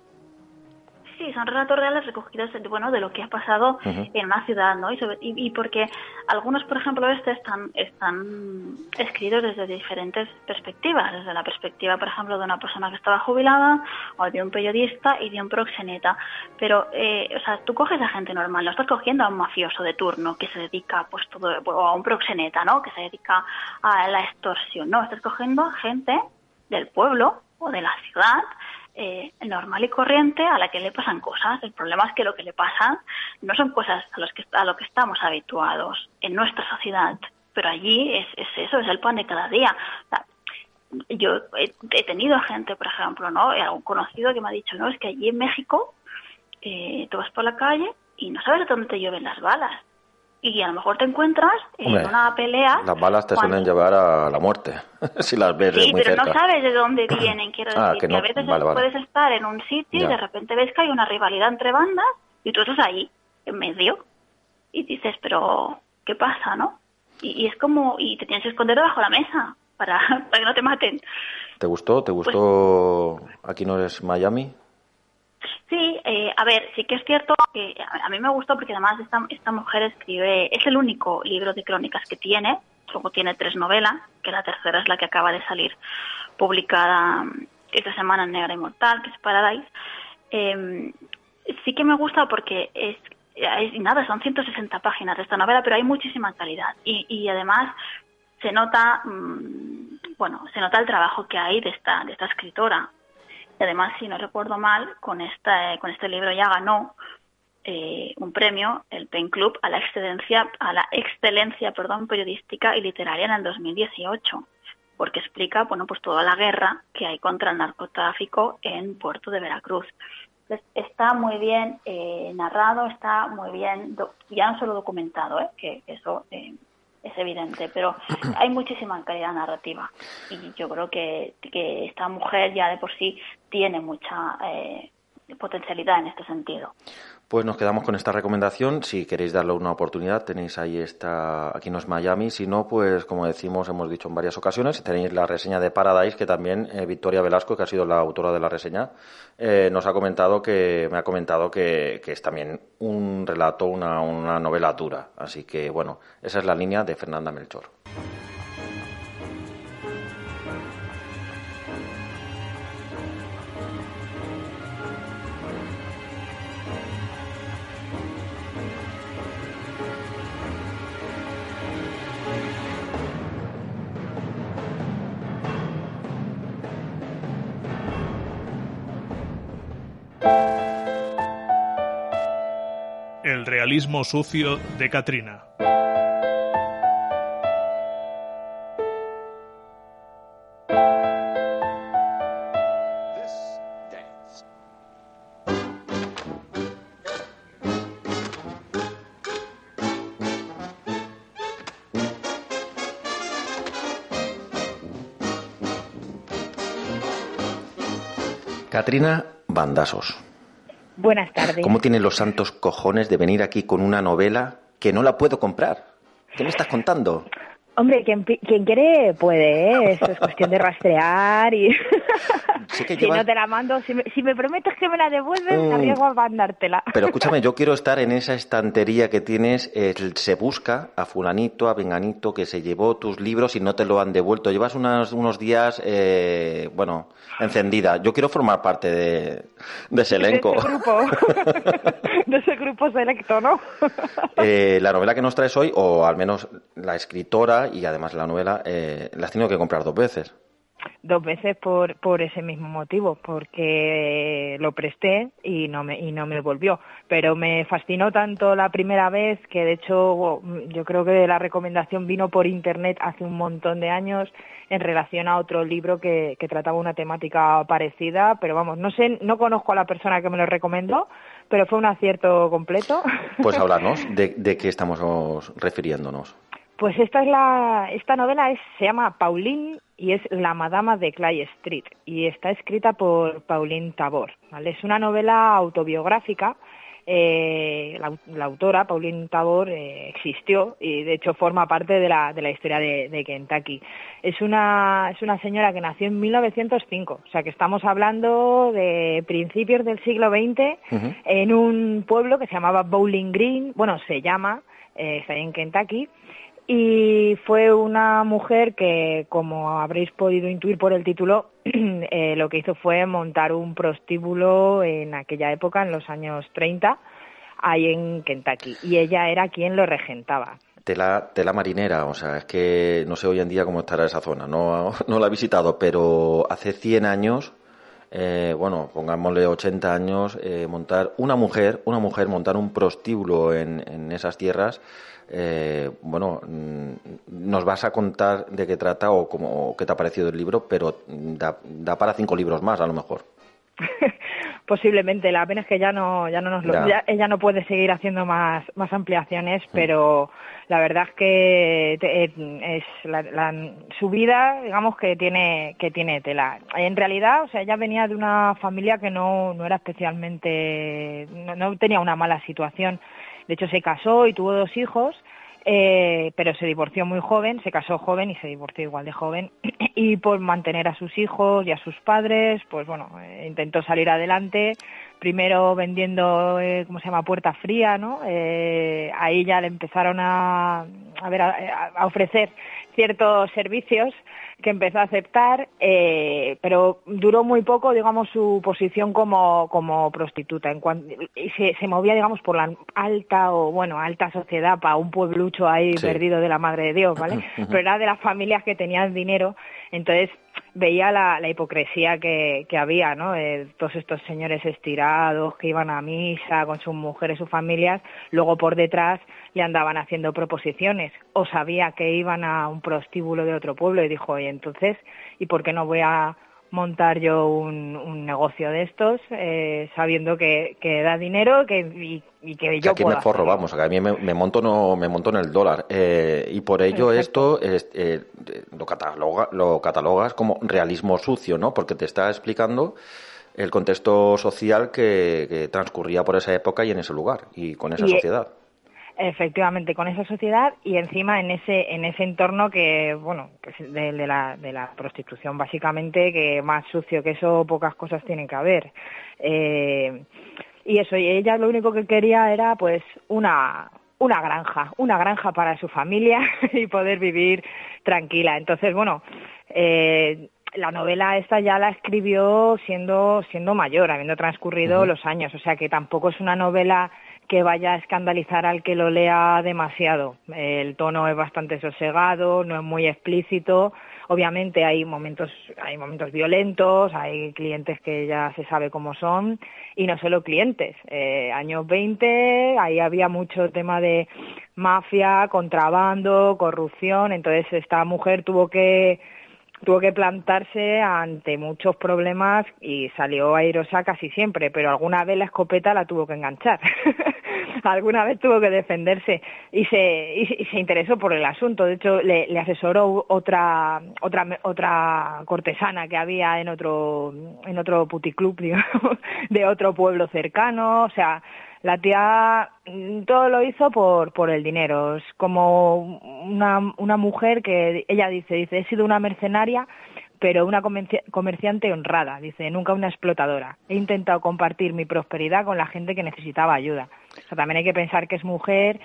Sí, son relatos reales recogidos bueno, de lo que ha pasado en una ciudad, ¿no? Y, porque algunos, por ejemplo, este están, están escritos desde diferentes perspectivas, desde la perspectiva, por ejemplo, de una persona que estaba jubilada, o de un periodista y de un proxeneta. Pero, eh, o sea, tú coges a gente normal, no estás cogiendo a un mafioso de turno que se dedica, pues, todo, o a un proxeneta, ¿no? Que se dedica a la extorsión, no, estás cogiendo a gente del pueblo o de la ciudad eh, normal y corriente a la que le pasan cosas. El problema es que lo que le pasa no son cosas a, los que, a lo que estamos habituados en nuestra sociedad, pero allí es, es eso, es el pan de cada día. yo he, tenido gente, por ejemplo, ¿no? algún conocido que me ha dicho, no, es que allí en México eh, tú vas por la calle y no sabes de dónde te llueven las balas y a lo mejor te encuentras en una pelea. Las balas te suelen llevar a la muerte, *laughs* si las ves sí, muy pero no sabes de dónde *clears throat* vienen, quiero ah, decir. Que, a veces puedes estar en un sitio y de repente ves que hay una rivalidad entre bandas y tú estás ahí, en medio. y dices, pero ¿qué pasa, no? Y, es como, y te tienes que esconder debajo de la mesa para, *laughs* para que no te maten. ¿Te gustó? ¿Te gustó Aquí no eres Miami? Sí, eh, a ver, sí que es cierto que a, mí me gustó porque además esta, mujer escribe, es el único libro de crónicas que tiene, luego tiene tres novelas, que la tercera es la que acaba de salir publicada esta semana en Negra Inmortal, que es Paradise. Eh, sí que me gusta porque es, nada, son 160 páginas de esta novela, pero hay muchísima calidad y, y además se nota, mm, bueno, se nota el trabajo que hay de esta, de esta escritora. Y además, si no recuerdo mal, con, esta, con este libro ya ganó eh, un premio, el Pen Club, a la excelencia, a la excelencia periodística y literaria en el 2018, porque explica bueno, pues toda la guerra que hay contra el narcotráfico en Puerto de Veracruz. está muy bien eh, narrado, está muy bien, ya no solo documentado, ¿eh? que eso eh, es evidente, pero hay muchísima calidad narrativa. Y yo creo que, que esta mujer ya de por sí tiene mucha eh, potencialidad en este sentido. Pues nos quedamos con esta recomendación. Si queréis darle una oportunidad, tenéis ahí esta, aquí no es Miami. Si no, pues como decimos, hemos dicho en varias ocasiones, tenéis la reseña de Paradise, que también eh, Victoria Velasco, que ha sido la autora de la reseña, eh, nos ha comentado que, me ha comentado que, que es también un relato, una, una novela dura. Así que bueno, esa es la línea de Fernanda Melchor. El realismo sucio de Katrina. Katrina Bandasos. Buenas tardes. ¿Cómo tienen los santos cojones de venir aquí con una novela que no la puedo comprar? ¿Qué me estás contando? Hombre, quien, quiere puede, ¿eh? Eso es cuestión de rastrear y... *laughs* si no te la mando, si me, prometes que me la devuelves, mm. arriesgo a mandártela. Pero *laughs* escúchame, yo quiero estar en esa estantería que tienes, se busca a fulanito, a venganito, que se llevó tus libros y no te lo han devuelto. Llevas unos, unos días, eh, bueno, encendida. Yo quiero formar parte de, ese elenco. De ese grupo, *laughs* de ese grupo selecto, ¿no? Eh, la novela que nos traes hoy, o al menos la escritora y además la novela, eh, la has tenido que comprar dos veces. Dos veces por, por ese mismo motivo, porque lo presté y no me y no me volvió. Pero me fascinó tanto la primera vez que de hecho yo creo que la recomendación vino por internet hace un montón de años en relación a otro libro que, que trataba una temática parecida, pero vamos, no sé, no conozco a la persona que me lo recomendó, pero fue un acierto completo. Pues *laughs* háblanos de, de qué estamos refiriéndonos. Pues esta es la, esta novela es, se llama Pauline y es La Madama de Clay Street y está escrita por Pauline Tabor. ¿vale? Es una novela autobiográfica eh, la, autora, Pauline Tabor, eh, existió y de hecho forma parte de la, de la historia de, Kentucky. Es una, es una señora que nació en 1905, o sea que estamos hablando de principios del siglo XX en un pueblo que se llamaba Bowling Green, bueno, se llama, eh, está en Kentucky, y fue una mujer que, como habréis podido intuir por el título, *clears throat* eh, lo que hizo fue montar un prostíbulo en aquella época, en los años 30, ahí en Kentucky. Y ella era quien lo regentaba. Tela, tela marinera, o sea, es que no sé hoy en día cómo estará esa zona, no, *laughs* no la he visitado, pero hace 100 años, eh, bueno, pongámosle 80 años, eh, montar una mujer, una mujer montar un prostíbulo en, esas tierras, eh, bueno, mm, nos vas a contar de qué trata o, cómo, qué te ha parecido el libro, pero da, para cinco libros más a lo mejor. *laughs* Posiblemente, la pena es que ya no, ya no nos lo, ella no puede seguir haciendo más, más ampliaciones, pero la verdad es que es la, su vida, digamos que tiene, que tiene tela. En realidad, o sea, ella venía de una familia que no, no era especialmente, no tenía una mala situación. De hecho, se casó y tuvo dos hijos, eh, pero se divorció muy joven, se casó joven y se divorció igual de joven. *clears throat* y por mantener a sus hijos y a sus padres, pues bueno, eh, intentó salir adelante. Primero vendiendo, eh, ¿cómo se llama? Puerta fría, ¿no? Eh, ahí ya le empezaron a, a, ver, a ofrecer ciertos servicios que empezó a aceptar, eh, pero duró muy poco, digamos, su posición como, como prostituta. En y se, se, movía, digamos, por la alta o, bueno, alta sociedad para un pueblucho ahí perdido de la madre de Dios, ¿vale? *laughs* Pero era de las familias que tenían dinero, entonces veía la, la hipocresía que, que había, ¿no? Todos estos señores estirados que iban a misa con sus mujeres, sus familias, luego por detrás le andaban haciendo proposiciones o sabía que iban a un prostíbulo de otro pueblo y dijo, oye, entonces, ¿y por qué no voy a montar yo un, un negocio de estos eh, sabiendo que, que, da dinero que, y, que yo aquí me forro, vamos, a mí me, monto no me monto en el dólar eh, y por ello esto es, eh, lo, cataloga, lo catalogas como realismo sucio, ¿no? Porque te está explicando el contexto social que, que transcurría por esa época y en ese lugar y con esa sociedad efectivamente con esa sociedad y encima en ese en ese entorno que bueno de, la, de la prostitución básicamente que más sucio que eso pocas cosas tienen que haber. Eh, y eso y ella lo único que quería era pues una una granja una granja para su familia *laughs* y poder vivir tranquila. Entonces bueno eh, la novela esta ya la escribió siendo siendo mayor habiendo transcurrido los años. O sea que tampoco es una novela que vaya a escandalizar al que lo lea demasiado. El tono es bastante sosegado, no es muy explícito. Obviamente hay momentos, hay momentos violentos, hay clientes que ya se sabe cómo son y no solo clientes. Eh, años 20, ahí había mucho tema de mafia, contrabando, corrupción. Entonces esta mujer tuvo que tuvo que plantarse ante muchos problemas y salió airosa casi siempre, pero alguna vez la escopeta la tuvo que enganchar. *laughs* alguna vez tuvo que defenderse y se, y, se interesó por el asunto. De hecho, le, asesoró otra, otra, otra cortesana que había en otro, en otro puticlub, *laughs* de otro pueblo cercano. O sea, la tía mm, todo lo hizo por, por el dinero. Es como una, una mujer que ella dice, dice, he sido una mercenaria pero una comerciante honrada, dice, nunca una explotadora. He intentado compartir mi prosperidad con la gente que necesitaba ayuda. O sea, también hay que pensar que es mujer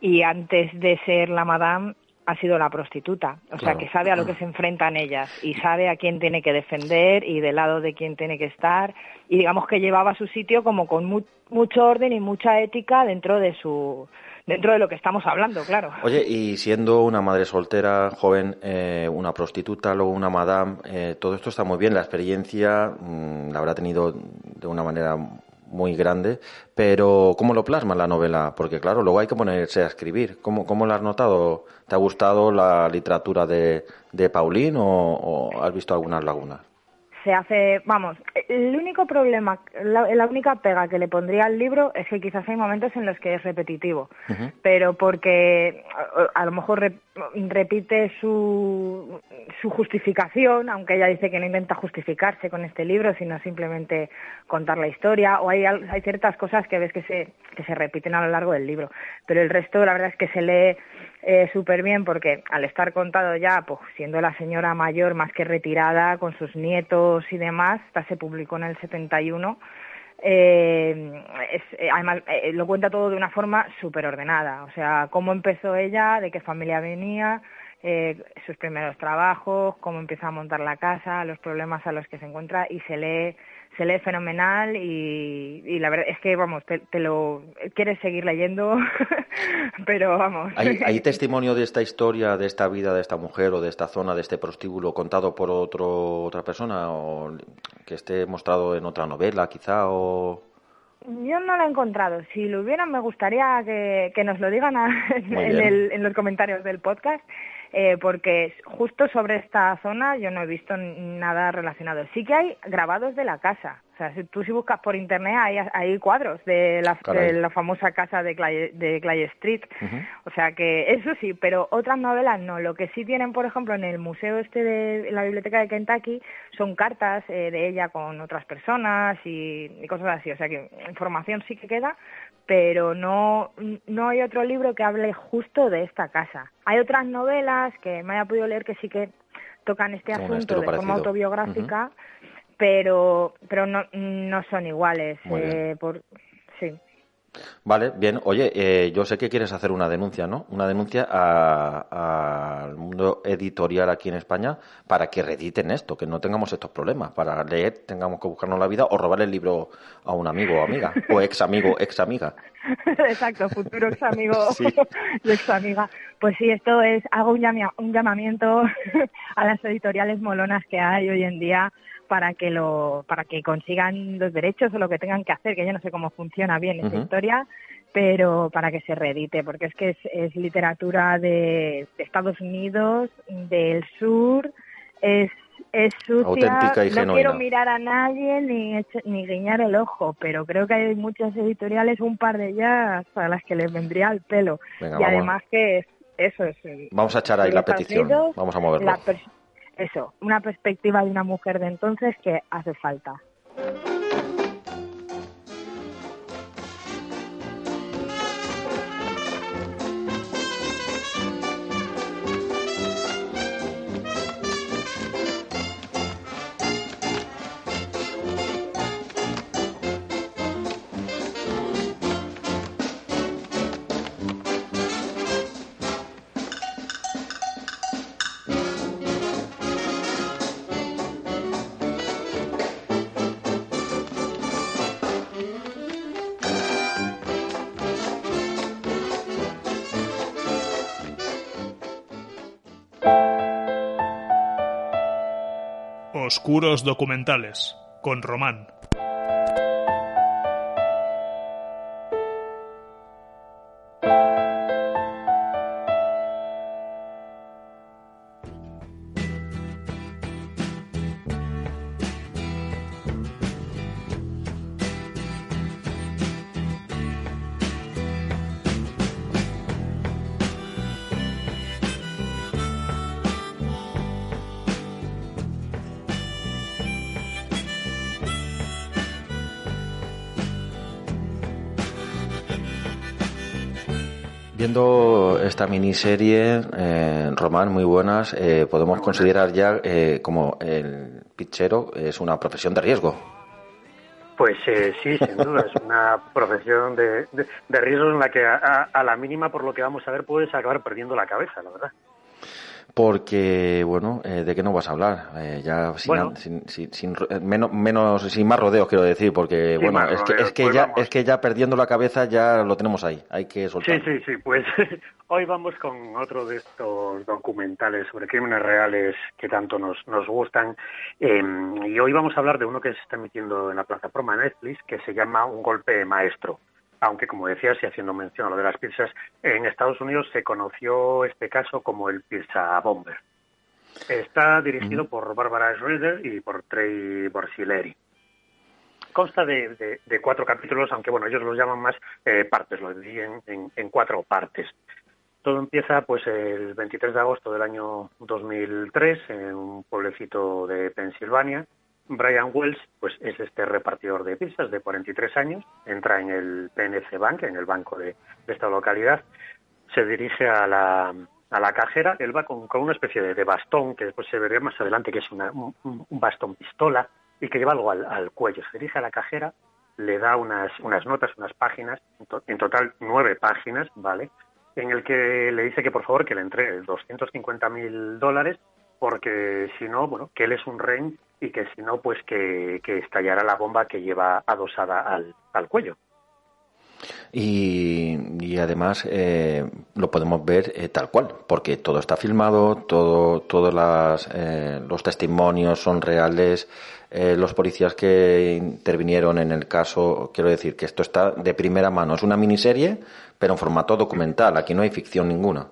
y antes de ser la madame ha sido la prostituta. O sea, que sabe a lo que se enfrentan ellas y sabe a quién tiene que defender y del lado de quién tiene que estar. Y digamos que llevaba su sitio como con mucho orden y mucha ética dentro de su dentro de lo que estamos hablando, claro. Oye, y siendo una madre soltera, joven, eh, una prostituta, luego una madame, eh, todo esto está muy bien. La experiencia mm, la habrá tenido de una manera muy grande, pero ¿cómo lo plasma la novela? Porque claro, luego hay que ponerse a escribir. ¿Cómo, cómo lo has notado? ¿Te ha gustado la literatura de, de Paulín o has visto algunas lagunas? Se hace, vamos, el único problema, la, única pega que le pondría al libro es que quizás hay momentos en los que es repetitivo, pero porque a, lo mejor repite su, su justificación, aunque ella dice que no intenta justificarse con este libro, sino simplemente contar la historia, o hay, hay ciertas cosas que ves que se, que se repiten a lo largo del libro, pero el resto la verdad es que se lee eh, súper bien porque al estar contado ya, pues siendo la señora mayor más que retirada con sus nietos y demás, hasta se publicó en el 71, eh, es, eh, además eh, lo cuenta todo de una forma súper ordenada, o sea, cómo empezó ella, de qué familia venía, eh, sus primeros trabajos, cómo empieza a montar la casa, los problemas a los que se encuentra y se lee se lee fenomenal y, la verdad es que, vamos, te, lo quieres seguir leyendo, *laughs* pero vamos. ¿Hay, *laughs* testimonio de esta historia, de esta vida de esta mujer o de esta zona, de este prostíbulo contado por otro, otra persona o que esté mostrado en otra novela quizá o...? Yo no lo he encontrado. Si lo hubieran, me gustaría que, nos lo digan en, los comentarios del podcast, eh, porque justo sobre esta zona yo no he visto nada relacionado. Sí que hay grabados de la casa. sea, si tú si buscas por internet hay, hay cuadros de la, de la famosa casa de Clay, de Clay Street. O sea que eso sí, pero otras novelas no. Lo que sí tienen, por ejemplo, en el museo este de la biblioteca de Kentucky son cartas eh, de ella con otras personas y, y, cosas así. O sea que información sí que queda, pero no, no hay otro libro que hable justo de esta casa. Hay otras novelas que me haya podido leer que sí que tocan este asunto de forma autobiográfica, pero, pero no, no son iguales. Eh, por, sí. Vale, bien. Oye, eh, yo sé que quieres hacer una denuncia, ¿no? Una denuncia al mundo editorial aquí en España para que rediten esto, que no tengamos estos problemas. Para leer tengamos que buscarnos la vida o robar el libro a un amigo o amiga, o ex amigo, ex amiga. *laughs* Exacto, futuro ex amigo *laughs* *laughs* y ex amiga. Pues sí, esto es, hago un, un llamamiento a las editoriales molonas que hay hoy en día para que lo para que consigan los derechos o lo que tengan que hacer que yo no sé cómo funciona bien esa historia pero para que se reedite porque es que es, literatura de, Estados Unidos del sur es es sucia. No quiero mirar a nadie ni ni guiñar el ojo pero creo que hay muchas editoriales un par de ellas a las que les vendría al pelo. Y además que eso es vamos a echar ahí la petición. Vamos a moverlo eso, una perspectiva de una mujer de entonces que hace falta. Oscuros documentales con Román. Miniserie, eh, Román, muy buenas, eh, podemos considerar ya eh, como el pichero es una profesión de riesgo. Pues eh, sí, sin duda, es una profesión de, de, riesgo en la que a, la mínima, por lo que vamos a ver, puedes acabar perdiendo la cabeza, la verdad porque bueno eh, de qué no vas a hablar eh, ya sin, sin, eh, menos, menos sin más rodeos quiero decir porque bueno es que es que pues ya es que ya perdiendo la cabeza ya lo tenemos ahí hay que soltar. sí sí sí pues *laughs* hoy vamos con otro de estos documentales sobre crímenes reales que tanto nos nos gustan em, y hoy vamos a hablar de uno que se está emitiendo en la plataforma Netflix que se llama un golpe maestro aunque como decías y haciendo mención a lo de las pizzas, en Estados Unidos se conoció este caso como el Pizza Bomber. Está dirigido por Barbara Schroeder y por Trey Borsileri. Consta de, cuatro capítulos, aunque bueno, ellos los llaman más eh, partes, lo dividen en, en, cuatro partes. Todo empieza pues el 23 de agosto del año 2003 en un pueblecito de Pensilvania, Brian Wells pues es este repartidor de pizzas de 43 años, entra en el PNC Bank, en el banco de, esta localidad, se dirige a la, a la cajera, él va con, una especie de, bastón, que después se vería más adelante que es un, bastón pistola, y que lleva algo al, cuello. Se dirige a la cajera, le da unas, unas notas, unas páginas, en, total nueve páginas, ¿vale? En el que le dice que por favor que le entregue 250 mil dólares porque si no, bueno, que él es un rey y que si no, pues que, estallará la bomba que lleva adosada al, cuello. Y, además eh, lo podemos ver eh, tal cual, porque todo está filmado, todo, todos las, eh, los testimonios son reales, los policías que intervinieron en el caso, quiero decir que esto está de primera mano, es una miniserie, pero en formato documental, aquí no hay ficción ninguna.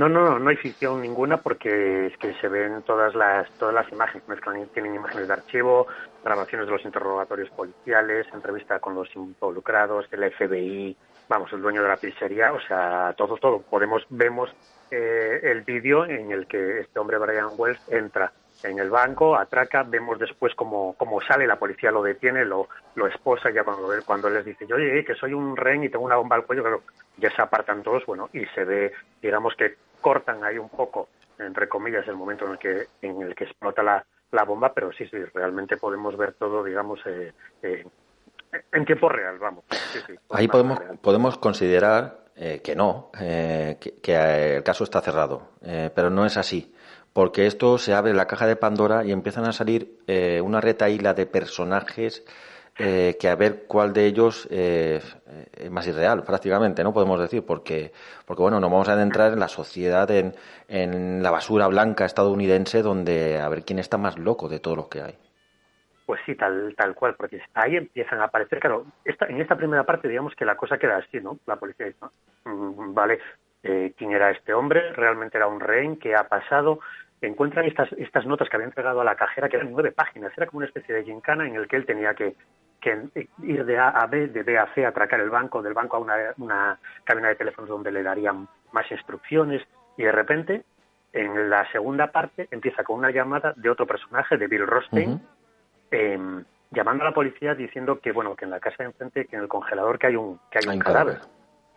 No, no, no hay ficción ninguna porque es que se ven todas las todas las imágenes, tienen imágenes de archivo, grabaciones de los interrogatorios policiales, entrevista con los involucrados, el FBI, vamos, el dueño de la pizzería, o sea, todo, todo. Podemos, vemos eh, el vídeo en el que este hombre Brian Wells entra en el banco, atraca, vemos después cómo, cómo sale, la policía lo detiene, lo, lo esposa ya cuando, cuando les dice, oye, que soy un rehén y tengo una bomba al cuello, claro, ya se apartan todos, bueno, y se ve, digamos que cortan ahí un poco, entre comillas, el momento en el que, en el que explota la, la bomba, pero sí, sí, realmente podemos ver todo, digamos, eh, eh, en tiempo real, vamos. ahí podemos, podemos considerar eh, que no, que, que, el caso está cerrado, pero no es así porque esto se abre la caja de Pandora y empiezan a salir eh, una retaíla de personajes eh, que a ver cuál de ellos eh, es más irreal, prácticamente, ¿no? Podemos decir, porque, porque bueno, nos vamos a adentrar en la sociedad, en, en la basura blanca estadounidense, donde a ver quién está más loco de todos los que hay. Pues sí, tal, tal cual, porque ahí empiezan a aparecer, claro, esta, en esta primera parte digamos que la cosa queda así, ¿no? La policía dice, mm, vale, eh, quién era este hombre, realmente era un rehén, qué ha pasado. Encuentran estas, estas notas que había entregado a la cajera, que eran nueve páginas, era como una especie de gincana en el que él tenía que, ir de A a B, de B a C, atracar el banco, del banco a una, una cabina de teléfonos donde le darían más instrucciones, y de repente, en la segunda parte, empieza con una llamada de otro personaje, de Bill Rostein, em, llamando a la policía diciendo que, bueno, que en la casa de enfrente, que en el congelador que hay un, que hay un cadáver.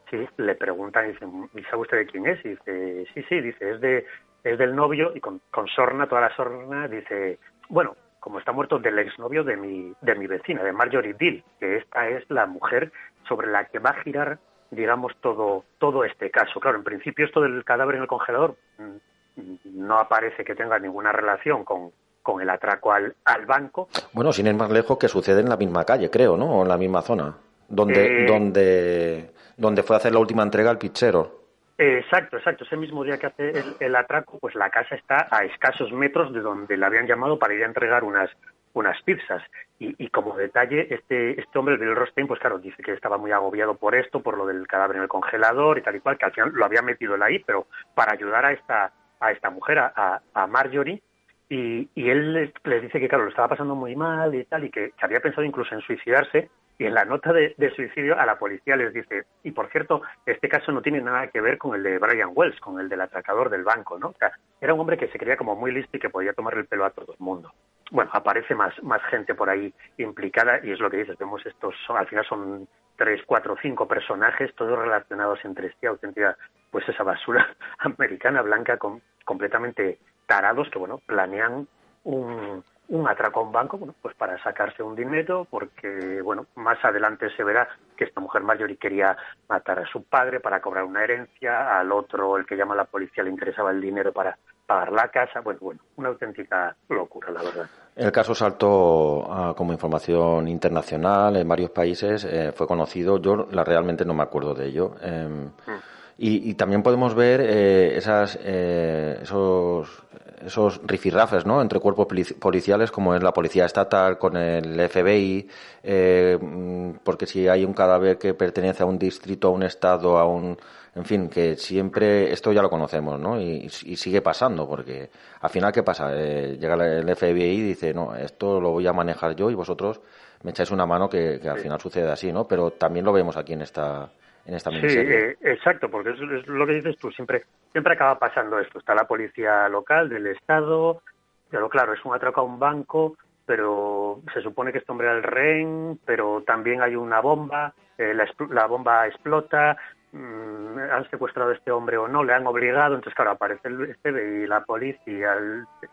Sí, le preguntan y dicen, ¿y sabe usted de quién es? Y dice, sí, sí, dice, es de es del novio y con, sorna, toda la sorna, dice, bueno, como está muerto del exnovio de mi, de mi vecina, de Marjorie Dill, que esta es la mujer sobre la que va a girar, digamos, todo, todo este caso. Claro, en principio esto del cadáver en el congelador mm, no aparece que tenga ninguna relación con, con el atraco al, al banco. Bueno, sin ir más lejos, que sucede en la misma calle, creo, ¿no? O en la misma zona, donde, eh, donde donde fue a hacer la última entrega al pichero. Exacto, exacto. Ese mismo día que hace el, atraco, pues la casa está a escasos metros de donde le habían llamado para ir a entregar unas unas pizzas. Y, como detalle, este, este hombre, Bill Rostein, pues claro, dice que estaba muy agobiado por esto, por lo del cadáver en el congelador y tal y cual, que al final lo había metido él ahí, pero para ayudar a esta, a esta mujer, a, a Marjorie, y, y él les, dice que, claro, lo estaba pasando muy mal y tal, y que había pensado incluso en suicidarse, y en la nota de, suicidio a la policía les dice, y por cierto, este caso no tiene nada que ver con el de Brian Wells, con el del atracador del banco, ¿no? O sea, era un hombre que se creía como muy listo y que podía tomar el pelo a todo el mundo. Bueno, aparece más, más gente por ahí implicada y es lo que dices, vemos estos, son, al final son tres, cuatro, cinco personajes, todos relacionados entre sí, auténtica, pues esa basura *laughs* americana, blanca, con, completamente tarados que, bueno, planean un, un atraco a un banco, bueno, pues para sacarse un dinero, porque, bueno, más adelante se verá que esta mujer mayor y quería matar a su padre para cobrar una herencia, al otro, el que llama a la policía, le interesaba el dinero para pagar la casa, bueno, bueno, una auténtica locura, la verdad. El caso saltó ah, como información internacional en varios países, eh, fue conocido, yo la, realmente no me acuerdo de ello. Em, mm. Y, también podemos ver eh, esas, eh, esos esos rifirrafes ¿no? entre cuerpos policiales como es la policía estatal con el FBI, eh, mm, porque si hay un cadáver que pertenece a un distrito, a un estado, a un... En fin, que siempre esto ya lo conocemos, ¿no? Y, sigue pasando, porque al final, ¿qué pasa? Eh, llega el FBI y dice, no, esto lo voy a manejar yo y vosotros me echáis una mano que, que al final sucede así, ¿no? Pero también lo vemos aquí en esta, en esta miniserie. Sí, eh, exacto, porque es, es, lo que dices tú, siempre, siempre acaba pasando esto. Está la policía local del Estado, pero claro, es un atraco a un banco, pero se supone que este hombre era el rehén, pero también hay una bomba, eh, la, la, bomba explota, mmm, han secuestrado a este hombre o no, le han obligado, entonces claro, aparece el este y la policía,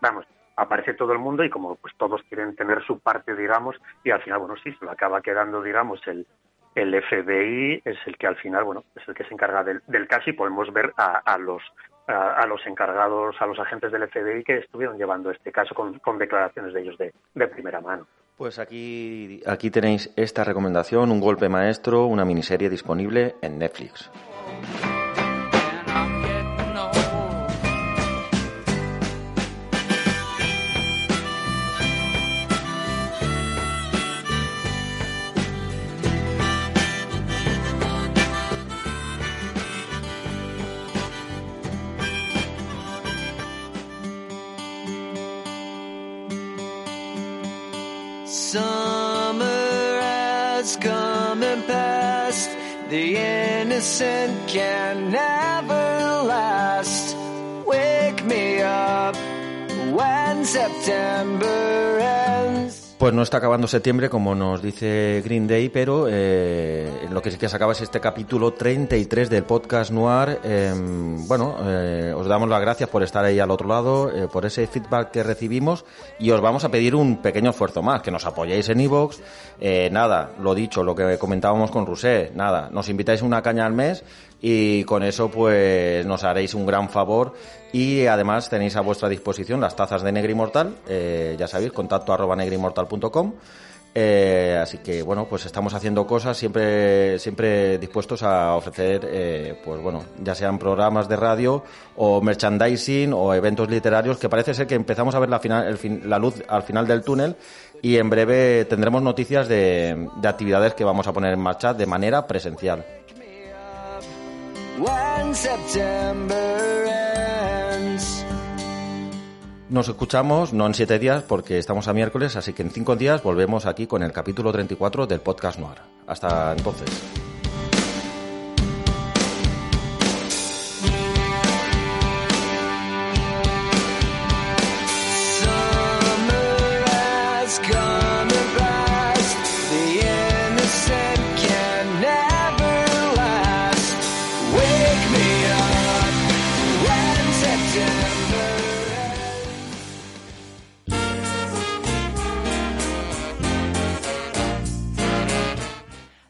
vamos, aparece todo el mundo y como pues todos quieren tener su parte, digamos, y al final, bueno, sí, se lo acaba quedando, digamos, el, el FBI es el que al final, bueno, es el que se encarga del, caso y podemos ver a, los a, los encargados, a los agentes del FBI que estuvieron llevando este caso con, declaraciones de ellos de, de, primera mano. Pues aquí, aquí tenéis esta recomendación, un golpe maestro, una miniserie disponible en Netflix. Innocent can never last. Wake me up when September ends. Pues no está acabando septiembre, como nos dice Green Day, pero eh, lo que sí que se acaba es este capítulo 33 del podcast Noir. Em, bueno, eh, os damos las gracias por estar ahí al otro lado, eh, por ese feedback que recibimos y os vamos a pedir un pequeño esfuerzo más, que nos apoyéis en iVoox. nada, lo dicho, lo que comentábamos con Rusé, nada, nos invitáis una caña al mes y con eso pues nos haréis un gran favor y además tenéis a vuestra disposición las tazas de Negrimortal, eh, ya sabéis, contacto arroba negrimortal.com. Eh, así que bueno, pues estamos haciendo cosas siempre, siempre dispuestos a ofrecer, eh, pues bueno, ya sean programas de radio o merchandising o eventos literarios, que parece ser que empezamos a ver la, final, la luz al final del túnel y en breve tendremos noticias de actividades que vamos a poner en marcha de manera presencial. Nos escuchamos, no en siete días, porque estamos a miércoles, así que en cinco días volvemos aquí con el capítulo 34 del podcast Noir. Hasta entonces.